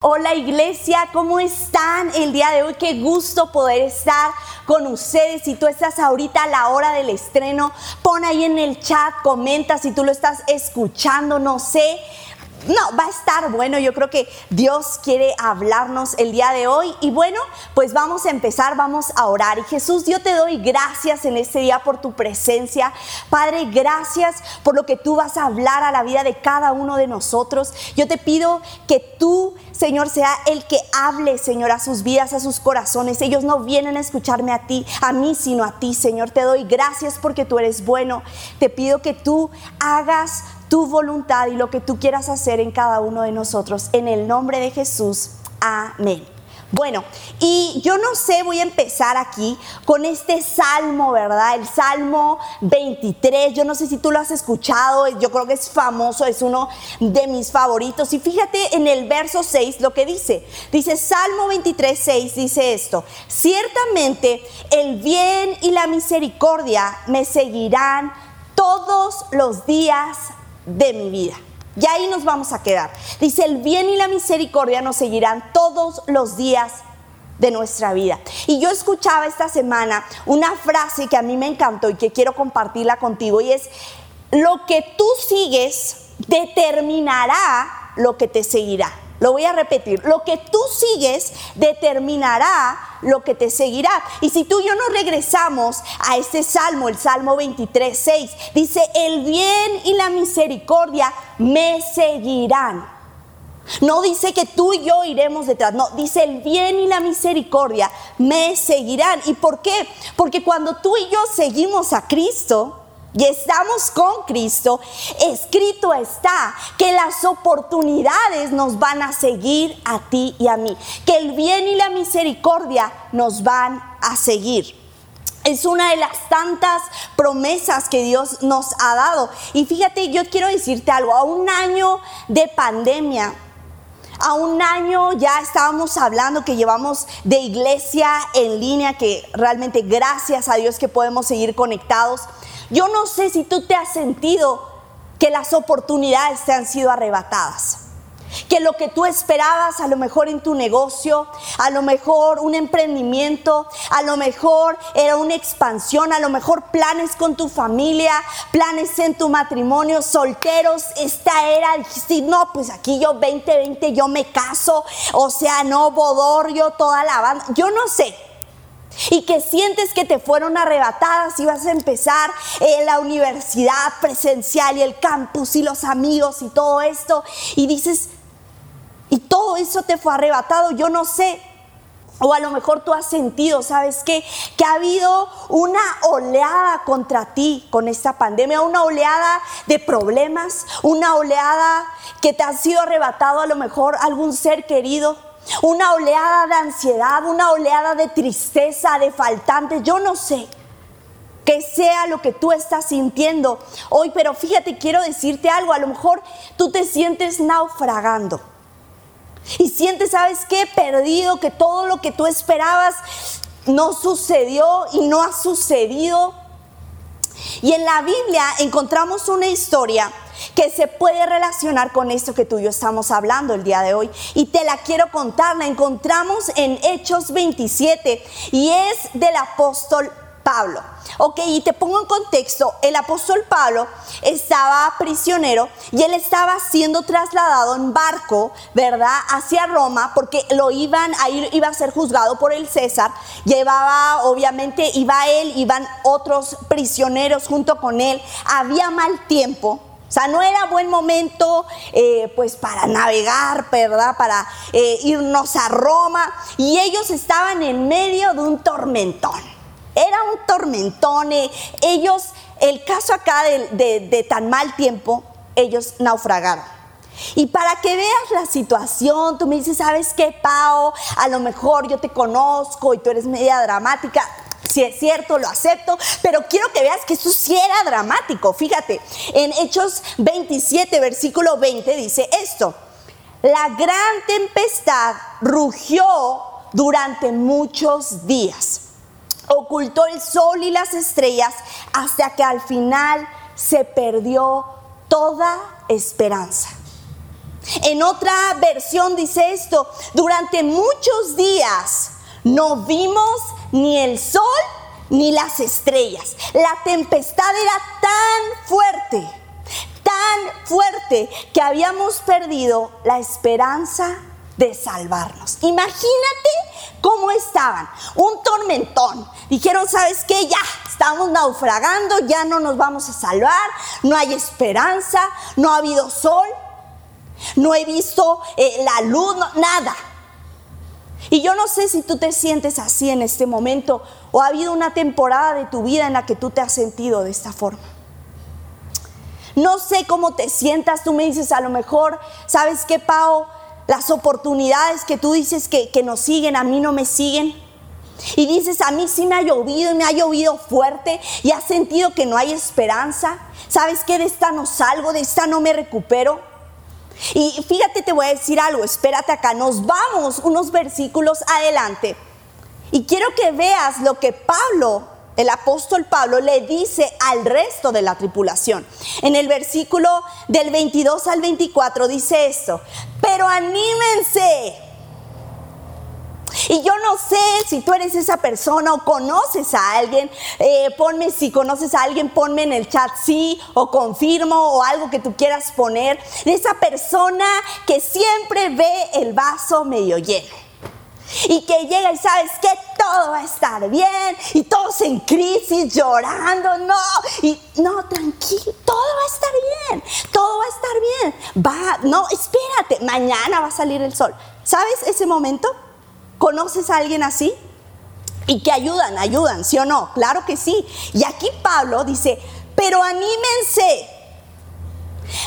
Hola iglesia, ¿cómo están el día de hoy? Qué gusto poder estar con ustedes. Si tú estás ahorita a la hora del estreno, pon ahí en el chat, comenta si tú lo estás escuchando, no sé. No, va a estar bueno. Yo creo que Dios quiere hablarnos el día de hoy. Y bueno, pues vamos a empezar, vamos a orar. Y Jesús, yo te doy gracias en este día por tu presencia. Padre, gracias por lo que tú vas a hablar a la vida de cada uno de nosotros. Yo te pido que tú, Señor, sea el que hable, Señor, a sus vidas, a sus corazones. Ellos no vienen a escucharme a ti, a mí, sino a ti, Señor. Te doy gracias porque tú eres bueno. Te pido que tú hagas tu voluntad y lo que tú quieras hacer en cada uno de nosotros. En el nombre de Jesús. Amén. Bueno, y yo no sé, voy a empezar aquí con este salmo, ¿verdad? El salmo 23. Yo no sé si tú lo has escuchado, yo creo que es famoso, es uno de mis favoritos. Y fíjate en el verso 6 lo que dice. Dice, Salmo 23, 6 dice esto, ciertamente el bien y la misericordia me seguirán todos los días de mi vida. Y ahí nos vamos a quedar. Dice, el bien y la misericordia nos seguirán todos los días de nuestra vida. Y yo escuchaba esta semana una frase que a mí me encantó y que quiero compartirla contigo y es, lo que tú sigues determinará lo que te seguirá. Lo voy a repetir, lo que tú sigues determinará lo que te seguirá. Y si tú y yo nos regresamos a este salmo, el Salmo 23, 6, dice, el bien y la misericordia me seguirán. No dice que tú y yo iremos detrás, no, dice el bien y la misericordia me seguirán. ¿Y por qué? Porque cuando tú y yo seguimos a Cristo, y estamos con Cristo, escrito está que las oportunidades nos van a seguir a ti y a mí, que el bien y la misericordia nos van a seguir. Es una de las tantas promesas que Dios nos ha dado. Y fíjate, yo quiero decirte algo, a un año de pandemia, a un año ya estábamos hablando que llevamos de iglesia en línea, que realmente gracias a Dios que podemos seguir conectados. Yo no sé si tú te has sentido que las oportunidades te han sido arrebatadas. Que lo que tú esperabas, a lo mejor en tu negocio, a lo mejor un emprendimiento, a lo mejor era una expansión, a lo mejor planes con tu familia, planes en tu matrimonio, solteros, esta era, si no, pues aquí yo 2020 yo me caso, o sea, no, bodorio, toda la banda, yo no sé, y que sientes que te fueron arrebatadas y vas a empezar en la universidad presencial y el campus y los amigos y todo esto y dices, y todo eso te fue arrebatado, yo no sé. O a lo mejor tú has sentido, ¿sabes qué? Que ha habido una oleada contra ti con esta pandemia, una oleada de problemas, una oleada que te ha sido arrebatado a lo mejor algún ser querido, una oleada de ansiedad, una oleada de tristeza, de faltantes, yo no sé que sea lo que tú estás sintiendo hoy, pero fíjate, quiero decirte algo, a lo mejor tú te sientes naufragando y sientes, ¿sabes qué? Perdido, que todo lo que tú esperabas no sucedió y no ha sucedido. Y en la Biblia encontramos una historia que se puede relacionar con esto que tú y yo estamos hablando el día de hoy. Y te la quiero contar, la encontramos en Hechos 27 y es del apóstol Pablo. Ok, y te pongo en contexto, el apóstol Pablo estaba prisionero y él estaba siendo trasladado en barco, ¿verdad?, hacia Roma porque lo iban a ir, iba a ser juzgado por el César. Llevaba, obviamente, iba él, iban otros prisioneros junto con él. Había mal tiempo, o sea, no era buen momento eh, pues para navegar, ¿verdad? Para eh, irnos a Roma. Y ellos estaban en medio de un tormentón era un tormentón. Eh, ellos, el caso acá de, tan mal tiempo, ellos naufragaron. Y para que veas la situación, tú me dices, ¿sabes qué, Pau? A lo mejor yo te conozco y tú eres media dramática. Si es cierto, lo acepto, pero quiero que veas que eso sí era dramático. Fíjate, en Hechos 27, versículo 20 dice esto. La gran tempestad rugió durante muchos días ocultó el sol y las estrellas hasta que al final se perdió toda esperanza. En otra versión dice esto, durante muchos días no vimos ni el sol ni las estrellas. La tempestad era tan fuerte, tan fuerte que habíamos perdido la esperanza de salvarnos. Imagínate cómo estaban, un tormentón. Dijeron, ¿sabes qué? Ya, estamos naufragando, ya no nos vamos a salvar, no hay esperanza, no ha habido sol, no he visto eh, la luz, nada. Y yo no sé si tú te sientes así en este momento o ha habido una temporada de tu vida en la que tú te has sentido de esta forma. No sé cómo te sientas, tú me dices a lo mejor, ¿sabes qué, Pau? Las oportunidades que tú dices que, que nos siguen, a mí no me siguen. Y dices, a mí sí me ha llovido y me ha llovido fuerte y has sentido que no hay esperanza. ¿Sabes qué? De esta no salgo, de esta no me recupero. Y fíjate, te voy a decir algo, espérate acá, nos vamos unos versículos adelante. Y quiero que veas lo que Pablo, el apóstol Pablo, le dice al resto de la tripulación. En el versículo del 22 al 24 dice esto, pero anímense y yo no sé si tú eres esa persona o conoces a alguien, eh, ponme si conoces a alguien, ponme en el chat sí o confirmo o algo que tú quieras poner. De esa persona que siempre ve el vaso medio lleno. Y que llega y sabes que todo va a estar bien y todos en crisis, llorando, no, y no, tranquilo, todo va a estar bien, todo va a estar bien. Va, no, espérate, mañana va a salir el sol. ¿Sabes ese momento? ¿Conoces a alguien así? Y que ayudan, ayudan, ¿sí o no? Claro que sí. Y aquí Pablo dice, pero anímense.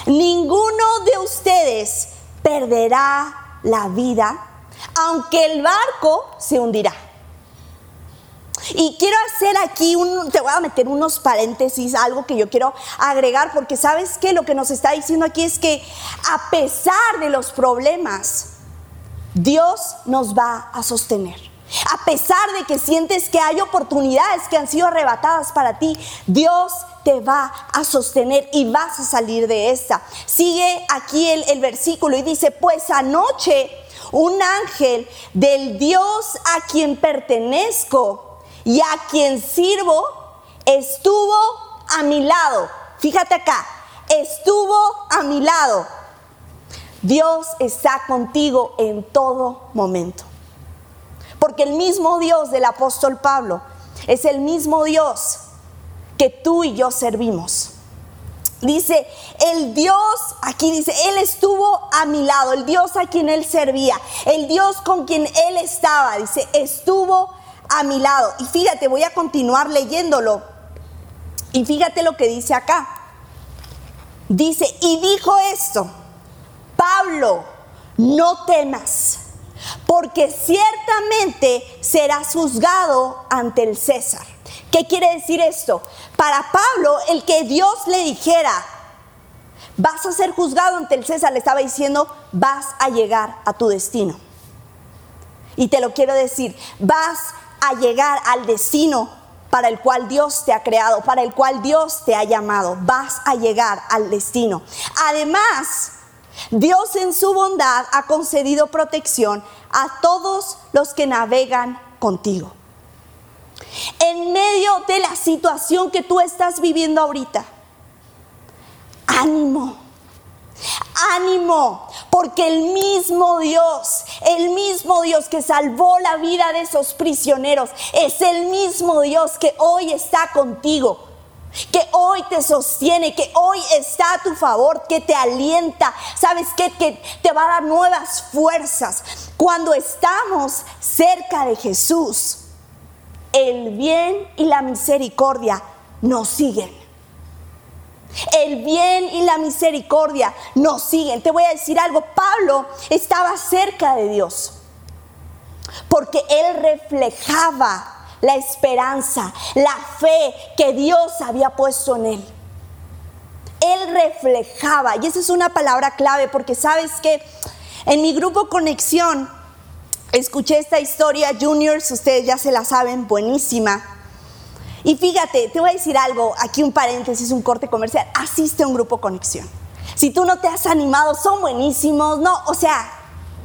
Ninguno de ustedes perderá la vida, aunque el barco se hundirá. Y quiero hacer aquí, un, te voy a meter unos paréntesis, algo que yo quiero agregar, porque sabes que lo que nos está diciendo aquí es que a pesar de los problemas, Dios nos va a sostener. A pesar de que sientes que hay oportunidades que han sido arrebatadas para ti, Dios te va a sostener y vas a salir de esta. Sigue aquí el, el, versículo y dice, pues anoche un ángel del Dios a quien pertenezco y a quien sirvo estuvo a mi lado. Fíjate acá, estuvo a mi lado Dios está contigo en todo momento. Porque el mismo Dios del apóstol Pablo es el mismo Dios que tú y yo servimos. Dice, el Dios, aquí dice, Él estuvo a mi lado, el Dios a quien Él servía, el Dios con quien Él estaba, dice, estuvo a mi lado. Y fíjate, voy a continuar leyéndolo. Y fíjate lo que dice acá. Dice, y dijo esto, Pablo, no temas, porque ciertamente serás juzgado ante el César. ¿Qué quiere decir esto? Para Pablo, el que Dios le dijera, vas a ser juzgado ante el César, le estaba diciendo, vas a llegar a tu destino. Y te lo quiero decir, vas a llegar al destino para el cual Dios te ha creado, para el cual Dios te ha llamado. Vas a llegar al destino. Además, Dios en su bondad ha concedido protección a todos los que navegan contigo. En medio de la situación que tú estás viviendo ahorita, ánimo, ánimo, porque el mismo Dios, el mismo Dios que salvó la vida de esos prisioneros, es el mismo Dios que hoy está contigo que hoy te sostiene, que hoy está a tu favor, que te alienta, sabes que te va a dar nuevas fuerzas. Cuando estamos cerca de Jesús, el bien y la misericordia nos siguen. El bien y la misericordia nos siguen. Te voy a decir algo, Pablo estaba cerca de Dios porque él reflejaba la esperanza, la fe que Dios había puesto en él. Él reflejaba, y esa es una palabra clave, porque sabes que en mi grupo Conexión escuché esta historia, juniors, ustedes ya se la saben, buenísima. Y fíjate, te voy a decir algo, aquí un paréntesis, un corte comercial, asiste a un grupo Conexión. Si tú no te has animado, son buenísimos. No, o sea,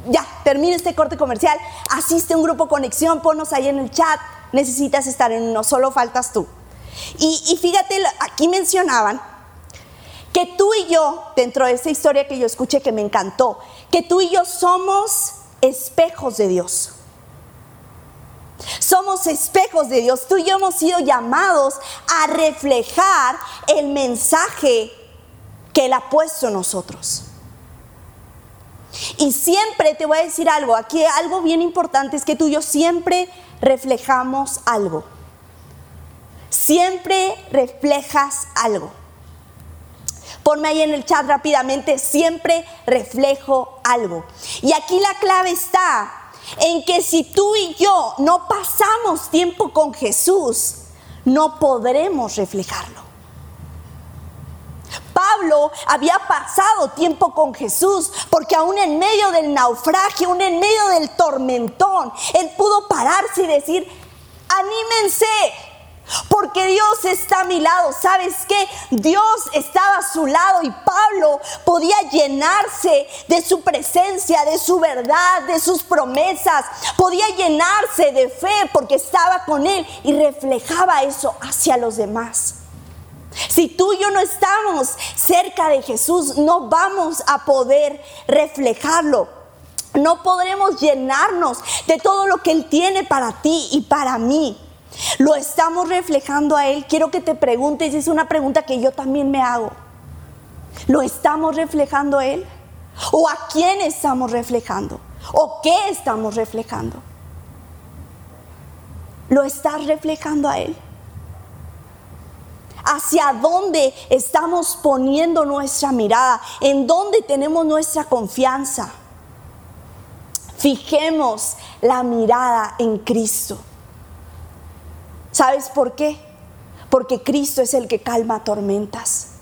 ya, termina este corte comercial. Asiste a un grupo conexión, ponnos ahí en el chat. Necesitas estar en uno, solo faltas tú. Y, y fíjate, aquí mencionaban que tú y yo, dentro de esa historia que yo escuché que me encantó, que tú y yo somos espejos de Dios. Somos espejos de Dios. Tú y yo hemos sido llamados a reflejar el mensaje que Él ha puesto en nosotros. Y siempre te voy a decir algo, aquí algo bien importante es que tú y yo siempre reflejamos algo. Siempre reflejas algo. Ponme ahí en el chat rápidamente, siempre reflejo algo. Y aquí la clave está en que si tú y yo no pasamos tiempo con Jesús, no podremos reflejarlo. Pablo había pasado tiempo con Jesús porque aún en medio del naufragio, aún en medio del tormentón, él pudo pararse y decir, anímense, porque Dios está a mi lado. ¿Sabes qué? Dios estaba a su lado y Pablo podía llenarse de su presencia, de su verdad, de sus promesas. Podía llenarse de fe porque estaba con él y reflejaba eso hacia los demás. Si tú y yo no estamos cerca de Jesús, no vamos a poder reflejarlo. No podremos llenarnos de todo lo que Él tiene para ti y para mí. Lo estamos reflejando a Él. Quiero que te preguntes, es una pregunta que yo también me hago. ¿Lo estamos reflejando a Él? ¿O a quién estamos reflejando? ¿O qué estamos reflejando? ¿Lo estás reflejando a Él? ¿Hacia dónde estamos poniendo nuestra mirada? ¿En dónde tenemos nuestra confianza? Fijemos la mirada en Cristo. ¿Sabes por qué? Porque Cristo es el que calma tormentas.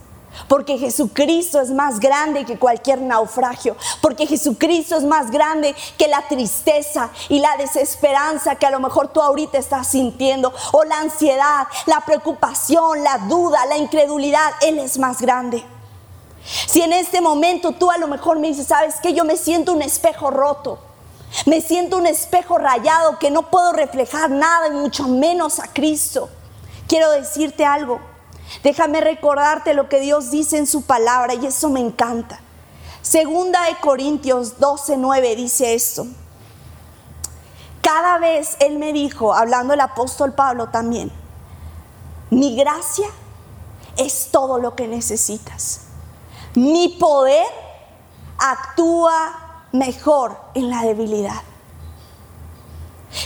Porque Jesucristo es más grande que cualquier naufragio. Porque Jesucristo es más grande que la tristeza y la desesperanza que a lo mejor tú ahorita estás sintiendo. O la ansiedad, la preocupación, la duda, la incredulidad. Él es más grande. Si en este momento tú a lo mejor me dices, ¿sabes qué? Yo me siento un espejo roto. Me siento un espejo rayado que no puedo reflejar nada y mucho menos a Cristo. Quiero decirte algo. Déjame recordarte lo que Dios dice en su palabra y eso me encanta. Segunda de Corintios 12:9 dice esto. Cada vez Él me dijo, hablando el apóstol Pablo también, mi gracia es todo lo que necesitas. Mi poder actúa mejor en la debilidad.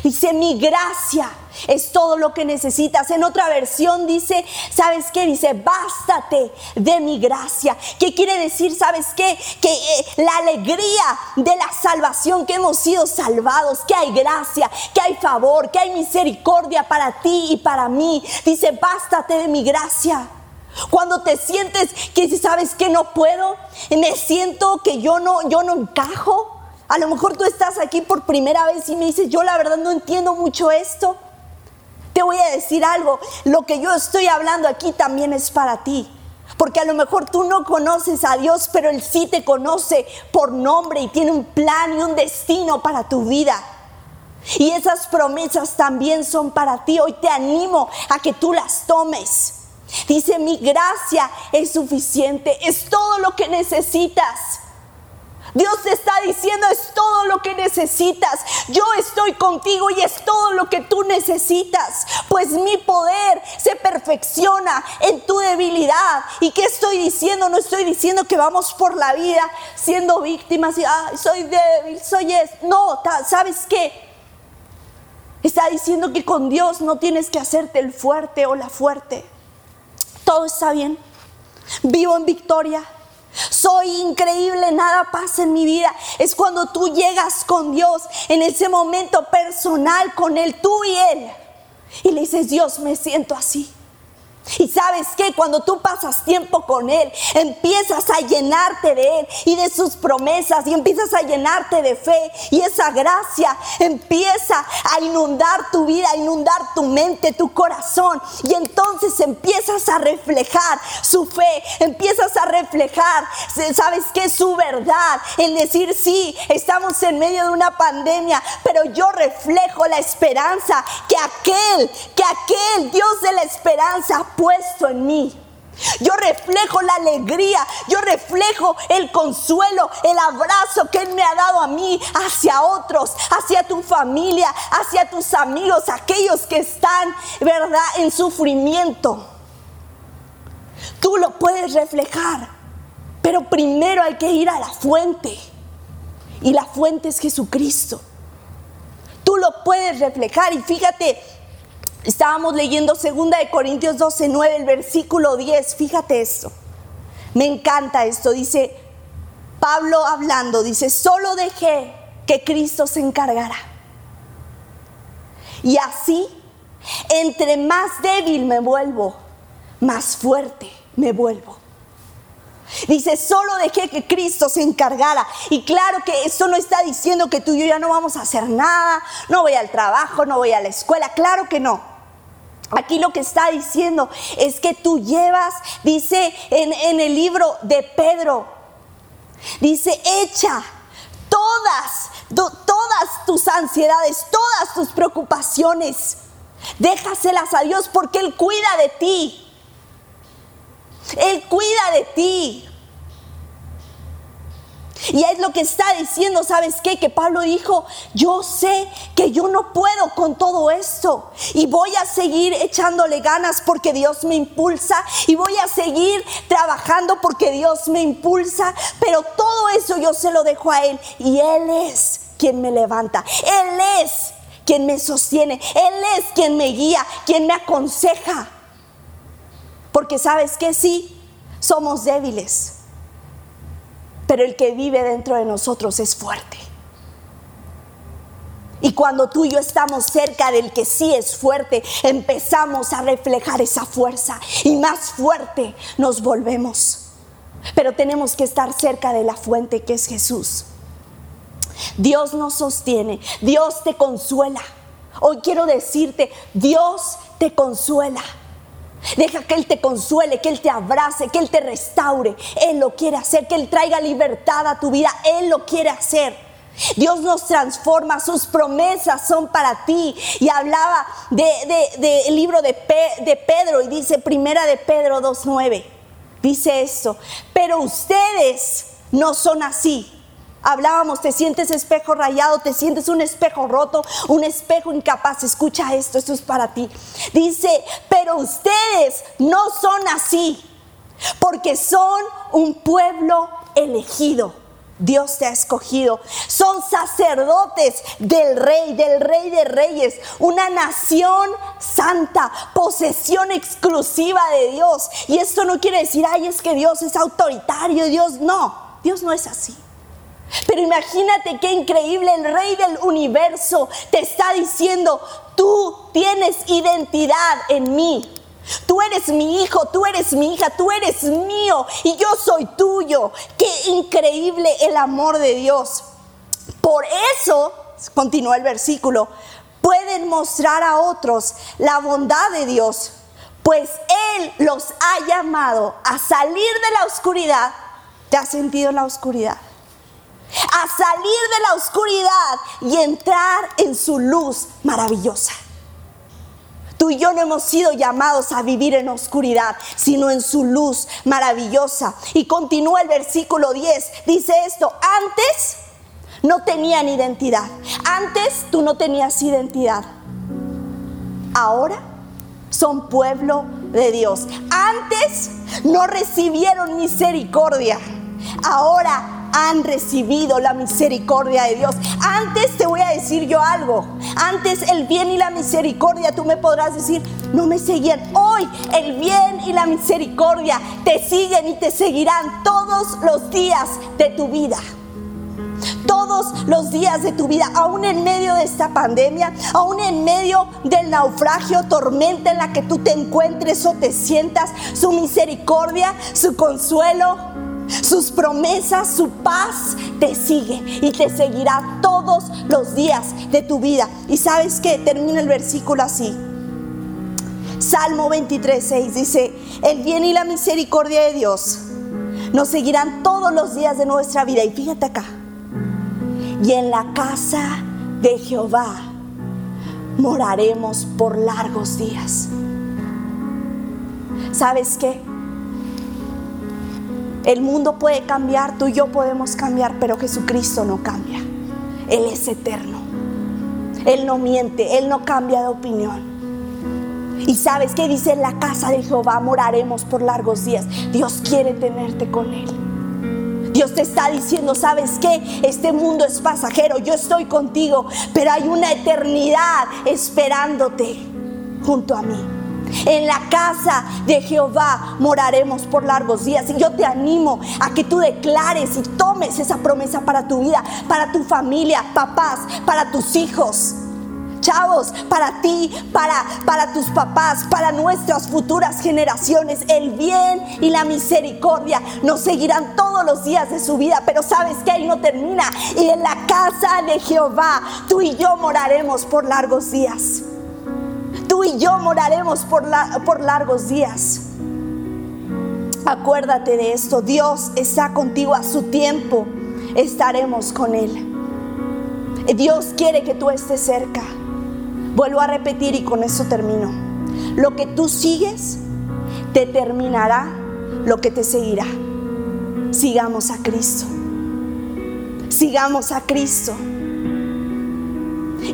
Dice, mi gracia es todo lo que necesitas. En otra versión dice, ¿sabes qué? Dice, bástate de mi gracia. ¿Qué quiere decir? ¿Sabes qué? Que eh, la alegría de la salvación, que hemos sido salvados, que hay gracia, que hay favor, que hay misericordia para ti y para mí. Dice, bástate de mi gracia. Cuando te sientes que sabes que no puedo, me siento que yo no, yo no encajo. A lo mejor tú estás aquí por primera vez y me dices, yo la verdad no entiendo mucho esto. Te voy a decir algo, lo que yo estoy hablando aquí también es para ti. Porque a lo mejor tú no conoces a Dios, pero Él sí te conoce por nombre y tiene un plan y un destino para tu vida. Y esas promesas también son para ti. Hoy te animo a que tú las tomes. Dice, mi gracia es suficiente, es todo lo que necesitas. Dios te está diciendo, es todo lo que necesitas. Yo estoy contigo y es todo lo que tú necesitas. Pues mi poder se perfecciona en tu debilidad. ¿Y qué estoy diciendo? No estoy diciendo que vamos por la vida siendo víctimas y, soy débil, soy es. No, ¿sabes qué? Está diciendo que con Dios no tienes que hacerte el fuerte o la fuerte todo está bien. Vivo en victoria. Soy increíble, nada pasa en mi vida. Es cuando tú llegas con Dios en ese momento personal con Él, tú y Él. Y le dices, Dios, me siento así. Y sabes que cuando tú pasas tiempo con Él, empiezas a llenarte de Él y de sus promesas y empiezas a llenarte de fe y esa gracia empieza a inundar tu vida, a inundar tu mente, tu corazón. Y entonces empiezas a reflejar su fe, empiezas a reflejar, sabes que su verdad, el decir sí, estamos en medio de una pandemia, pero yo reflejo la esperanza que aquel, que aquel Dios de la esperanza puesto en mí. Yo reflejo la alegría, yo reflejo el consuelo, el abrazo que Él me ha dado a mí hacia otros, hacia tu familia, hacia tus amigos, aquellos que están, ¿verdad?, en sufrimiento. Tú lo puedes reflejar, pero primero hay que ir a la fuente. Y la fuente es Jesucristo. Tú lo puedes reflejar y fíjate, Estábamos leyendo 2 de Corintios 12, 9, el versículo 10. Fíjate esto. Me encanta esto. Dice Pablo hablando, dice, solo dejé que Cristo se encargara. Y así, entre más débil me vuelvo, más fuerte me vuelvo. Dice, solo dejé que Cristo se encargara. Y claro que esto no está diciendo que tú y yo ya no vamos a hacer nada, no voy al trabajo, no voy a la escuela. Claro que no. Aquí lo que está diciendo es que tú llevas, dice en, el libro de Pedro, dice, echa todas, todas tus ansiedades, todas tus preocupaciones, déjaselas a Dios porque Él cuida de ti. Él cuida de ti. Y es lo que está diciendo, ¿sabes qué? Que Pablo dijo, yo sé que yo no puedo con todo esto y voy a seguir echándole ganas porque Dios me impulsa y voy a seguir trabajando porque Dios me impulsa, pero todo eso yo se lo dejo a Él y Él es quien me levanta, Él es quien me sostiene, Él es quien me guía, quien me aconseja. Porque sabes que sí, somos débiles pero el que vive dentro de nosotros es fuerte. Y cuando tú y yo estamos cerca del que sí es fuerte, empezamos a reflejar esa fuerza y más fuerte nos volvemos. Pero tenemos que estar cerca de la fuente que es Jesús. Dios nos sostiene, Dios te consuela. Hoy quiero decirte, Dios te consuela. Deja que Él te consuele, que Él te abrace, que Él te restaure. Él lo quiere hacer, que Él traiga libertad a tu vida. Él lo quiere hacer. Dios nos transforma, sus promesas son para ti. Y hablaba del de, libro de, de Pedro y dice, primera de Pedro 2.9, dice esto, pero ustedes no son así. Hablábamos, te sientes espejo rayado, te sientes un espejo roto, un espejo incapaz. Escucha esto, esto es para ti. Dice, pero ustedes no son así, porque son un pueblo elegido. Dios te ha escogido. Son sacerdotes del rey, del rey de reyes. Una nación santa, posesión exclusiva de Dios. Y esto no quiere decir, ay, es que Dios es autoritario. Dios no, Dios no es así. Pero imagínate qué increíble, el rey del universo te está diciendo, tú tienes identidad en mí. Tú eres mi hijo, tú eres mi hija, tú eres mío y yo soy tuyo. Qué increíble el amor de Dios. Por eso, continúa el versículo, pueden mostrar a otros la bondad de Dios, pues Él los ha llamado a salir de la oscuridad. ¿Te has sentido en la oscuridad? A salir de la oscuridad y entrar en su luz maravillosa. Tú y yo no hemos sido llamados a vivir en oscuridad, sino en su luz maravillosa. Y continúa el versículo 10. Dice esto, antes no tenían identidad. Antes tú no tenías identidad. Ahora son pueblo de Dios. Antes no recibieron misericordia. Ahora han recibido la misericordia de Dios. Antes te voy a decir yo algo. Antes el bien y la misericordia, tú me podrás decir, no me seguían. Hoy el bien y la misericordia te siguen y te seguirán todos los días de tu vida. todos los días de tu vida, aún en medio de esta pandemia, aún en medio del naufragio, tormenta en la que tú te encuentres o te sientas, su misericordia, su consuelo, sus promesas, su paz te sigue y te seguirá todos los días de tu vida. Y sabes que termina el versículo así. Salmo 23, 6 dice, el bien y la misericordia de Dios nos seguirán todos los días de nuestra vida. Y fíjate acá, y en la casa de Jehová moraremos por largos días. ¿Sabes qué? El mundo puede cambiar, tú y yo podemos cambiar, pero Jesucristo no cambia. Él es eterno. Él no miente, Él no cambia de opinión. Y sabes que dice en la casa de Jehová moraremos por largos días. Dios quiere tenerte con Él. Dios te está diciendo, ¿sabes qué? Este mundo es pasajero, yo estoy contigo, pero hay una eternidad esperándote junto a mí. En la casa de Jehová moraremos por largos días. Y yo te animo a que tú declares y tomes esa promesa para tu vida, para tu familia, papás, para tus hijos. Chavos, para ti, para, para tus papás, para nuestras futuras generaciones, el bien y la misericordia nos seguirán todos los días de su vida. Pero sabes que ahí no termina. Y en la casa de Jehová, tú y yo moraremos por largos días. Tú y yo moraremos por, largos días. Acuérdate de esto, Dios está contigo a su tiempo, estaremos con Él. Dios quiere que tú estés cerca. Vuelvo a repetir y con eso termino. Lo que tú sigues determinará lo que te seguirá. Sigamos a Cristo. Sigamos a Cristo.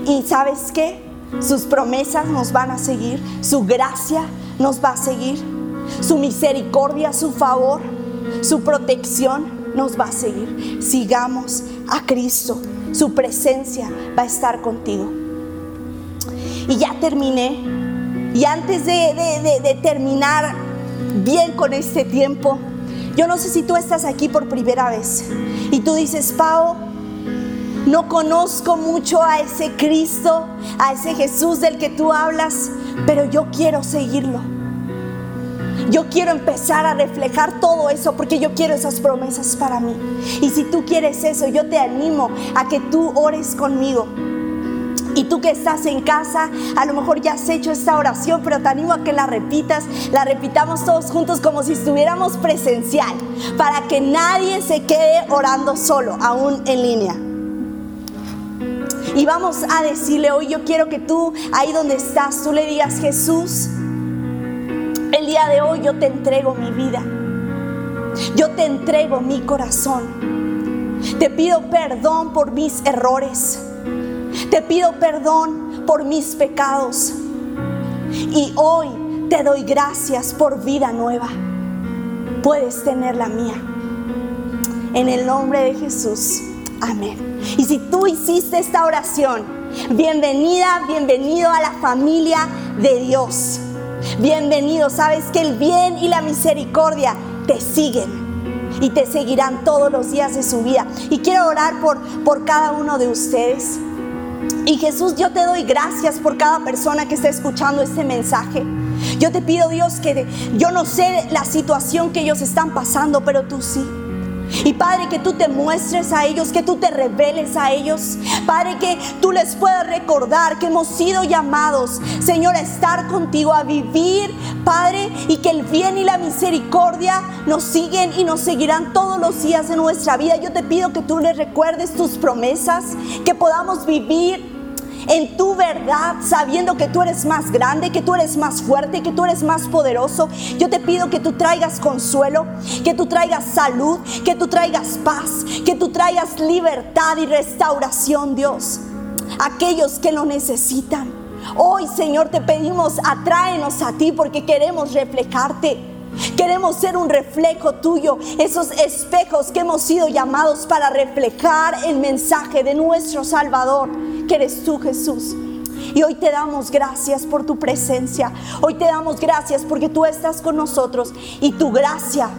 ¿Y sabes qué? Sus promesas nos van a seguir, su gracia nos va a seguir, su misericordia, su favor, su protección nos va a seguir. Sigamos a Cristo, su presencia va a estar contigo. Y ya terminé. Y antes de, terminar bien con este tiempo, yo no sé si tú estás aquí por primera vez y tú dices, Pau, no conozco mucho a ese Cristo, a ese Jesús del que tú hablas, pero yo quiero seguirlo. Yo quiero empezar a reflejar todo eso porque yo quiero esas promesas para mí. Y si tú quieres eso, yo te animo a que tú ores conmigo. Y tú que estás en casa, a lo mejor ya has hecho esta oración, pero te animo a que la repitas, la repitamos todos juntos como si estuviéramos presencial, para que nadie se quede orando solo, aún en línea. Y vamos a decirle hoy, yo quiero que tú, ahí donde estás, tú le digas, Jesús, el día de hoy yo te entrego mi vida. Yo te entrego mi corazón. Te pido perdón por mis errores. Te pido perdón por mis pecados. Y hoy te doy gracias por vida nueva. Puedes tener la mía. En el nombre de Jesús. Amén. Y si tú hiciste esta oración, bienvenida, bienvenido a la familia de Dios. Bienvenido, sabes que el bien y la misericordia te siguen y te seguirán todos los días de su vida. Y quiero orar por, por cada uno de ustedes. Y Jesús, yo te doy gracias por cada persona que está escuchando este mensaje. Yo te pido, Dios, que yo no sé la situación que ellos están pasando, pero tú sí. Y Padre, que tú te muestres a ellos, que tú te reveles a ellos. Padre, que tú les puedas recordar que hemos sido llamados, Señor, a estar contigo, a vivir, Padre, y que el bien y la misericordia nos siguen y nos seguirán todos los días de nuestra vida. Yo te pido que tú les recuerdes tus promesas, que podamos vivir en tu verdad, sabiendo que tú eres más grande, que tú eres más fuerte, que tú eres más poderoso. Yo te pido que tú traigas consuelo, que tú traigas salud, que tú traigas paz, que tú traigas libertad y restauración, Dios. Aquellos que lo necesitan. Hoy, Señor, te pedimos, atráenos a ti porque queremos reflejarte. Queremos ser un reflejo tuyo, esos espejos que hemos sido llamados para reflejar el mensaje de nuestro Salvador, que eres tú Jesús. Y hoy te damos gracias por tu presencia. Hoy te damos gracias porque tú estás con nosotros y tu gracia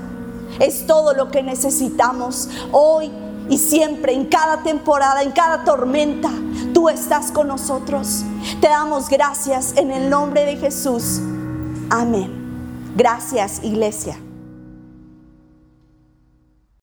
es todo lo que necesitamos hoy y siempre, en cada temporada, en cada tormenta, tú estás con nosotros. Te damos gracias en el nombre de Jesús. Amén. Gracias, iglesia.